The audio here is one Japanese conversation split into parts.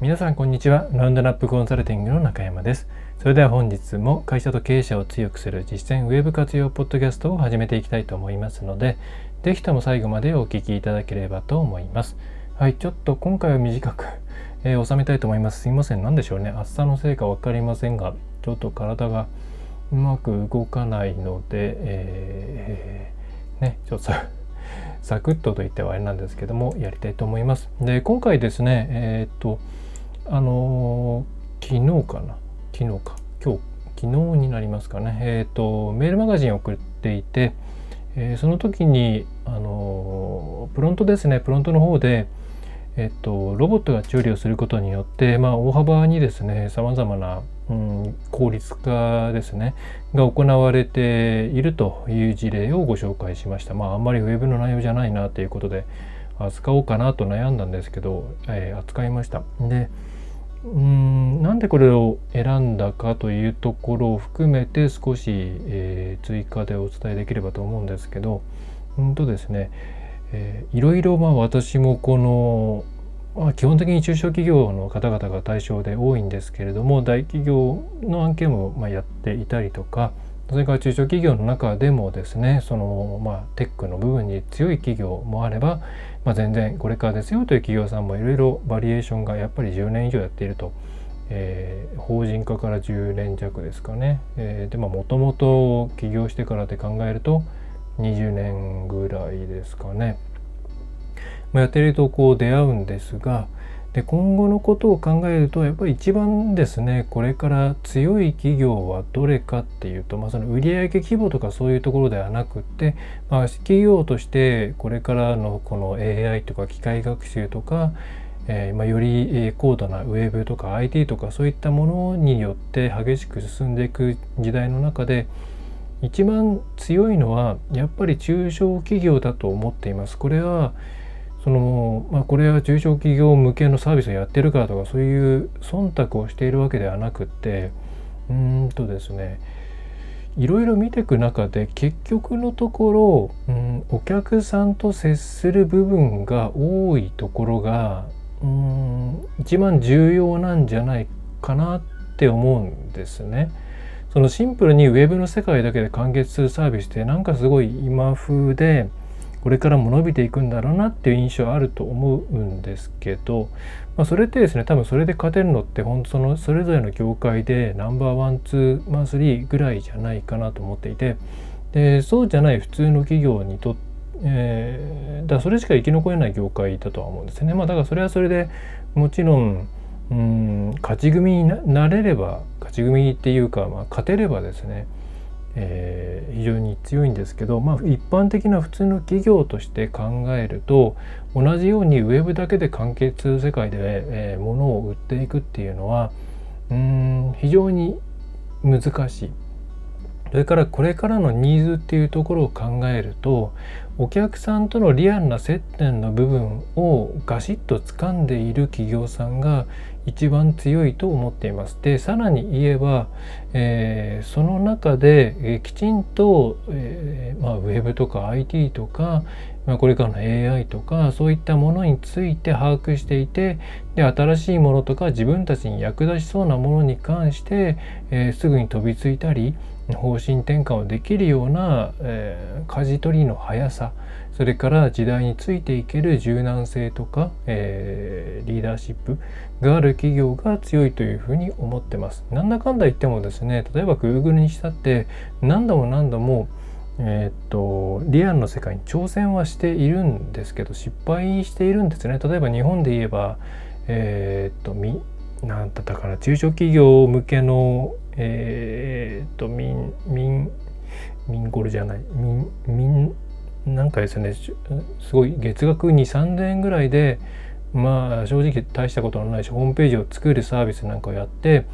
皆さんこんにちは。ラウンドナップコンサルティングの中山です。それでは本日も会社と経営者を強くする実践ウェブ活用ポッドキャストを始めていきたいと思いますので是非とも最後までお聞きいただければと思います。はいちょっと今回は短く、えー、収めたいと思います。すいません。何でしょうね。暑さのせいか分かりませんがちょっと体がうまく動かないので、えー、ねちょっとサクッとと言ってはあれなんですけどもやりたいと思います。で今回ですねえー、っとあの昨日かな？昨日か今日昨日になりますかねえっ、ー、とメールマガジンを送っていて、えー、その時にあのプロントですねプロントの方でえっと、ロボットが調理をすることによって、まあ、大幅にですねさまざまな、うん、効率化ですねが行われているという事例をご紹介しました。まあ、あんまりウェブの内容じゃないなということで扱おうかなと悩んだんですけど、えー、扱いました。でうんなんでこれを選んだかというところを含めて少し、えー、追加でお伝えできればと思うんですけどうんとですね、えー、いろいろまあ私もこの、まあ、基本的に中小企業の方々が対象で多いんですけれども大企業の案件もまやっていたりとかそれから中小企業の中でもですねそのまあテックの部分に強い企業もあれば、まあ、全然これからですよという企業さんもいろいろバリエーションがやっぱり10年以上やっていると、えー、法人化から10年弱ですかね、えー、でもともと起業してからで考えると20年ぐらいですかね、まあ、やってるとこう出会うんですがで今後のことを考えるとやっぱり一番ですねこれから強い企業はどれかっていうと、まあ、その売上規模とかそういうところではなくって、まあ、企業としてこれからのこの AI とか機械学習とか、えー、まあ、より高度なウェブとか IT とかそういったものによって激しく進んでいく時代の中で一番強いのはやっぱり中小企業だと思っています。これはそのまあ、これは中小企業向けのサービスをやってるからとかそういう忖度をしているわけではなくてうんとですねいろいろ見ていく中で結局のところ、うん、お客さんと接する部分が多いところがうん一番重要なんじゃないかなって思うんですね。そのシンプルにウェブの世界だけで完結するサービスってなんかすごい今風でこれからも伸びていくんだろうなっていう印象あると思うんですけど、まあ、それってですね多分それで勝てるのって本当そのそれぞれの業界でナンバーワンツーマンスリーぐらいじゃないかなと思っていてでそうじゃない普通の企業にとって、えー、だそれしか生き残れない業界だとは思うんですね。まあ、だからそれはそれでもちろんうん勝ち組になれれば勝ち組っていうか、まあ、勝てればですねえー、非常に強いんですけど、まあ、一般的な普通の企業として考えると同じようにウェブだけで完結世界で、えー、物を売っていくっていうのはうん非常に難しい。それからこれからのニーズっていうところを考えるとお客さんとのリアルな接点の部分をガシッと掴んでいる企業さんが一番強いと思っています。でさらに言えば、えー、その中で、えー、きちんと、えーまあ、ウェブとか IT とか、まあ、これからの AI とかそういったものについて把握していてで新しいものとか自分たちに役立ちそうなものに関して、えー、すぐに飛びついたり方針転換をできるような、えー、舵取りの速さそれから時代についていける柔軟性とか、えー、リーダーシップがある企業が強いというふうに思ってます。なんだかんだ言ってもですね例えば Google にしたって何度も何度もえ、っとリアルの世界に挑戦はしているんですけど失敗しているんですね。例えば日本で言えばえー、っとみなんだったかな中小企業向けのえー、っと民民民ゴルじゃない。民民なんかですね。すごい月額2,3,000円ぐらいでまあ正直大したことのないしホームページを作るサービスなんかをやって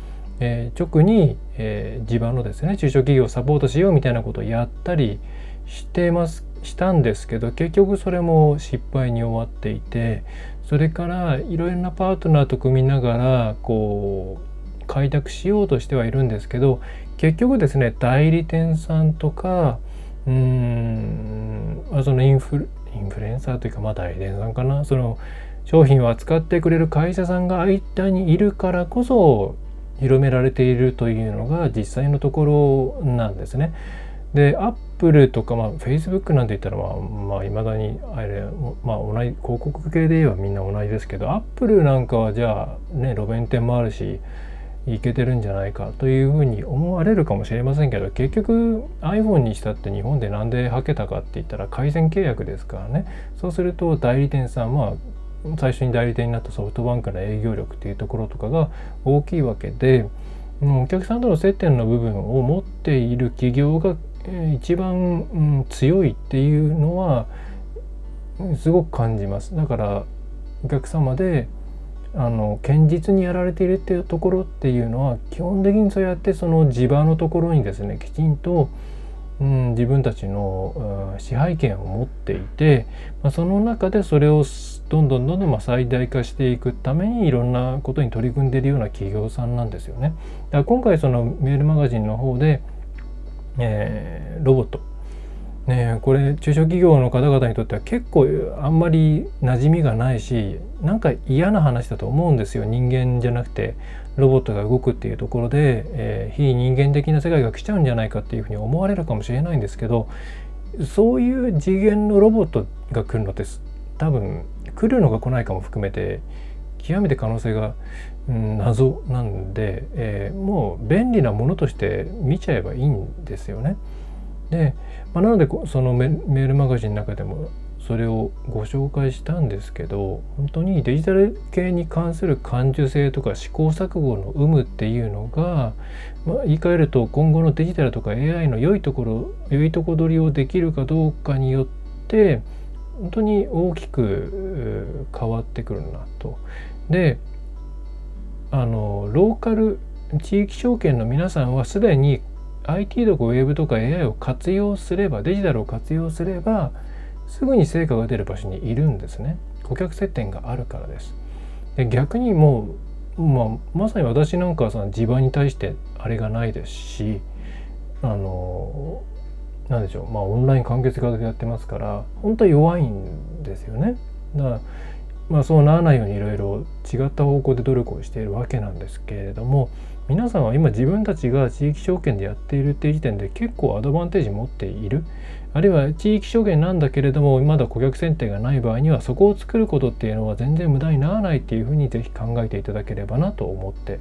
えー、直に、えー、地場のですね中小企業をサポートしようみたいなことをやったりしてますしたんですけど結局それも失敗に終わっていてそれからいろいろなパートナーと組みながらこう開拓しようとしてはいるんですけど結局ですね代理店さんとかうーんそのインフルインフルエンサーというかまあ代理店さんかなその商品を扱ってくれる会社さんが間にいるからこそ広められているというのが実際のところなんですね。でアップルとか、まあ、フェイスブックなんて言ったらまあまあ、未だにあれ、まあ、同じ広告系で言えばみんな同じですけどアップルなんかはじゃあね路面店もあるしいけてるんじゃないかというふうに思われるかもしれませんけど結局 iPhone にしたって日本で何ではけたかって言ったら改善契約ですからね。そうすると代理店さんは最初に代理店になったソフトバンクの営業力っていうところとかが大きいわけでお客さんとの接点の部分を持っている企業が一番、強いっていうのはすごく感じます。だからお客様であの堅実にやられているっていうところっていうのは基本的にそうやってその地場のところにですねきちんと、うん、自分たちの、うん、支配権を持っていて、まあ、その中でそれをどんどんどんどんま最大化していくためにいろんなことに取り組んでいるような企業さんなんですよね。だから今回そのメールマガジンの方で、えー、ロボットねこれ中小企業の方々にとっては結構あんまり馴染みがないしなんか嫌な話だと思うんですよ人間じゃなくてロボットが動くっていうところで、えー、非人間的な世界が来ちゃうんじゃないかっていうふうに思われるかもしれないんですけどそういう次元のロボットが来るのって多分来るのか来ないかも含めて極めて可能性が、うん、謎なんで、えー、もう便利なものとして見ちゃえばいいんですよね。で、まあ、なのでそのメールマガジンの中でもそれをご紹介したんですけど本当にデジタル系に関する感受性とか試行錯誤の有無っていうのが、まあ、言い換えると今後のデジタルとか AI の良いところ良いとこ取りをできるかどうかによって本当に大きく変わってくるなと。であのローカル地域証券の皆さんはすでに IT とかウェブとか AI を活用すればデジタルを活用すればすぐに成果が出る場所にいるんですね。顧客接点があるからです。で逆にもう、まあ、まさに私なんかはその地盤に対してあれがないですしあの何でしょう。まあオンライン完結型でやってますから本当は弱いんですよね。だからまあそうならないようにいろいろ違った方向で努力をしているわけなんですけれども皆さんは今自分たちが地域証券でやっているっていう時点で結構アドバンテージ持っている？あるいは地域証券なんだけれどもまだ顧客選定がない場合にはそこを作ることっていうのは全然無駄にならないっていうふうにぜひ考えていただければなと思って、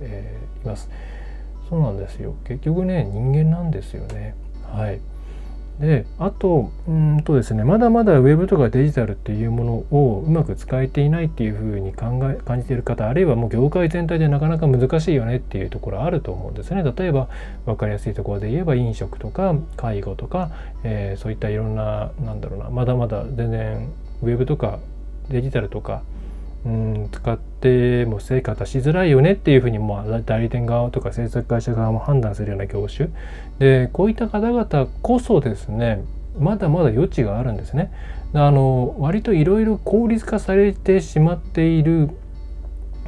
います。そうなんですよ結局ね人間なんですよね。はいであとうんとですねまだまだウェブとかデジタルっていうものをうまく使えていないっていうふうに考え感じている方あるいはもう業界全体でなかなか難しいよねっていうところあると思うんですね。例えば分かりやすいところで言えば飲食とか介護とか、えー、そういったいろんななんだろうなまだまだ全然ウェブとかデジタルとかうん使っても成果出しづらいよねっていうふうに、まあ、代理店側とか制作会社側も判断するような業種でこういった方々こそですねまだまだ余地があるんですね。あの割といろいろ効率化されてしまっている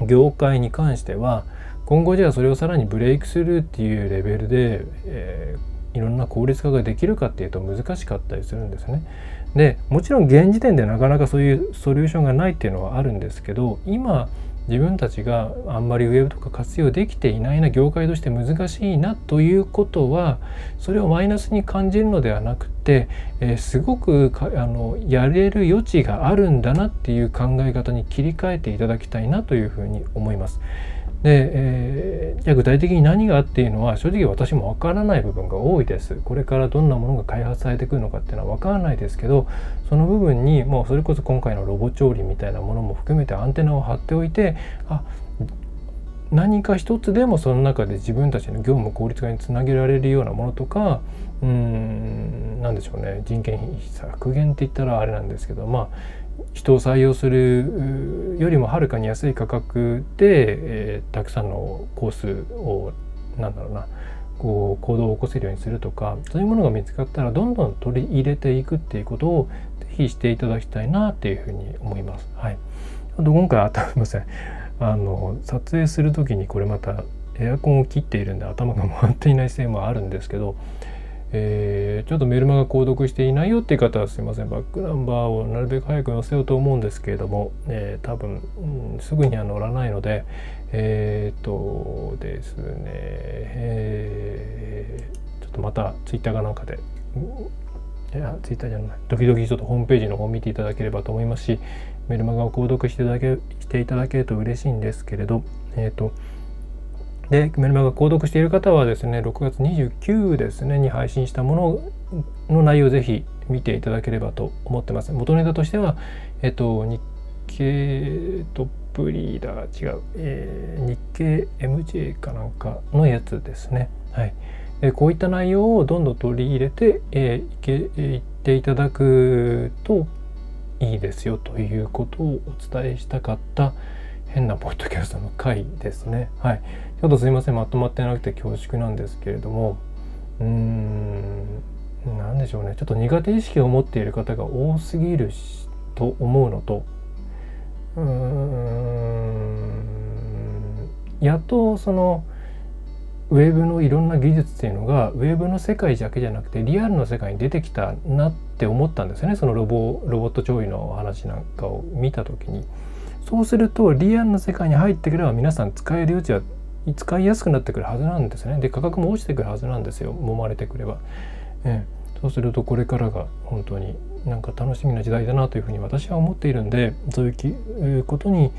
業界に関しては今後じゃあそれをさらにブレイクスルーっていうレベルで、えー、いろんな効率化ができるかっていうと難しかったりするんですね。でもちろん現時点でなかなかそういうソリューションがないっていうのはあるんですけど今自分たちがあんまりウェブとか活用できていないな業界として難しいなということはそれをマイナスに感じるのではなくて、えー、すごくあのやれる余地があるんだなっていう考え方に切り替えていただきたいなというふうに思います。で、えー、じゃあ具体的に何がっていうのは正直私もわからない部分が多いです。これからどんなものが開発されてくるのかっていうのはわからないですけどその部分にもうそれこそ今回のロボ調理みたいなものも含めてアンテナを張っておいてあ何か一つでもその中で自分たちの業務効率化につなげられるようなものとかうん何でしょうね。人件費削減って言ったらあれなんですけどまあ人を採用するよりもはるかに安い価格で、えー、たくさんのコースをなんだろうなこう行動を起こせるようにするとかそういうものが見つかったらどんどん取り入れていくっていうことをぜひしていただきたいなっていうふうに思います。はい、あと今回あすみませんあの撮影する時にこれまたエアコンを切っているんで頭が回っていないせいもあるんですけどえー、ちょっとメルマガ購読していないよっていう方はすいません。バックナンバーをなるべく早く載せようと思うんですけれども、えー、多分、うん、すぐには乗らないのでえっ、とですね、えー、ちょっとまたツイッターかなんかでいやツイッターじゃない時々ちょっとホームページの方を見ていただければと思いますしメルマガを購読していただけしていただけると嬉しいんですけれどえっ、とで、メルマガ購読している方はですね、6月29ですね、に配信したものの内容をぜひ見ていただければと思ってます。元ネタとしては、えっと、日経トップリーダー、違う、えー、日経 MJ かなんかのやつですね。はい。えこういった内容をどんどん取り入れて、えー、いけいっていただくといいですよということをお伝えしたかった変なポッドキャストの回ですね。はい。ちょっとすいません、まとまってなくて恐縮なんですけれども、うーん、何でしょうね。ちょっと苦手意識を持っている方が多すぎると思うのと、うーん、やっとその、ウェブのいろんな技術っていうのがウェブの世界だけじゃなくてリアルの世界に出てきたなって思ったんですよね。そのロボロボット調理の話なんかを見た時に。そうするとリアルの世界に入ってくれば皆さん使える余地は使いやすくなってくるはずなんですね。で価格も落ちてくるはずなんですよ。揉まれてくれば、ええ、そうするとこれからが本当になんか楽しみな時代だなというふうに私は思っているんでそういうことに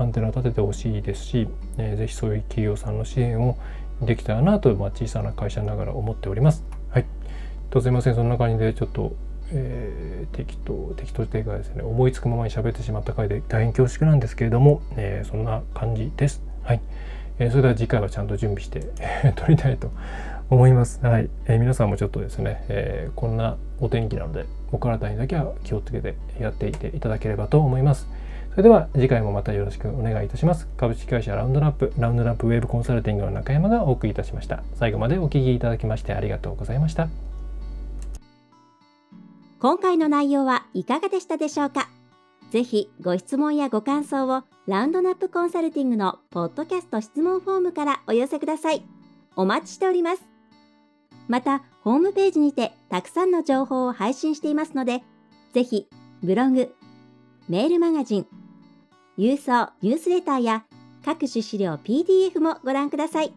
アンテナ立ててほしいですし、えー、ぜひそういう企業さんの支援をできたらなと、まあ、小さな会社ながら思っております。はい。とすいません、そんな感じでちょっと、えー、適当、適当というかですね、思いつくままに喋ってしまった回で大変恐縮なんですけれども、えー、そんな感じです。はい。えー、それでは次回はちゃんと準備して 撮りたいと思います。はい。えー、皆さんもちょっとですね、えー、こんなお天気なので、お体にだけは気をつけてやっていていただければと思います。それでは次回もまたよろしくお願いいたします。株式会社ラウンドナップ、ラウンドナップウェブコンサルティングの中山がお送りいたしました。最後までお聴きいただきましてありがとうございました。今回の内容はいかがでしたでしょうか？ぜひご質問やご感想をラウンドナップコンサルティングのポッドキャスト質問フォームからお寄せください。お待ちしております。また、ホームページにてたくさんの情報を配信していますので、ぜひブログ、メールマガジン、郵送ニュースレターや各種資料 PDF もご覧ください。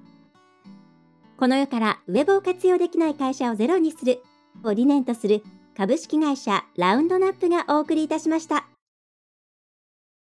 この世からウェブを活用できない会社をゼロにするを理念とする株式会社ラウンドナップがお送りいたしました。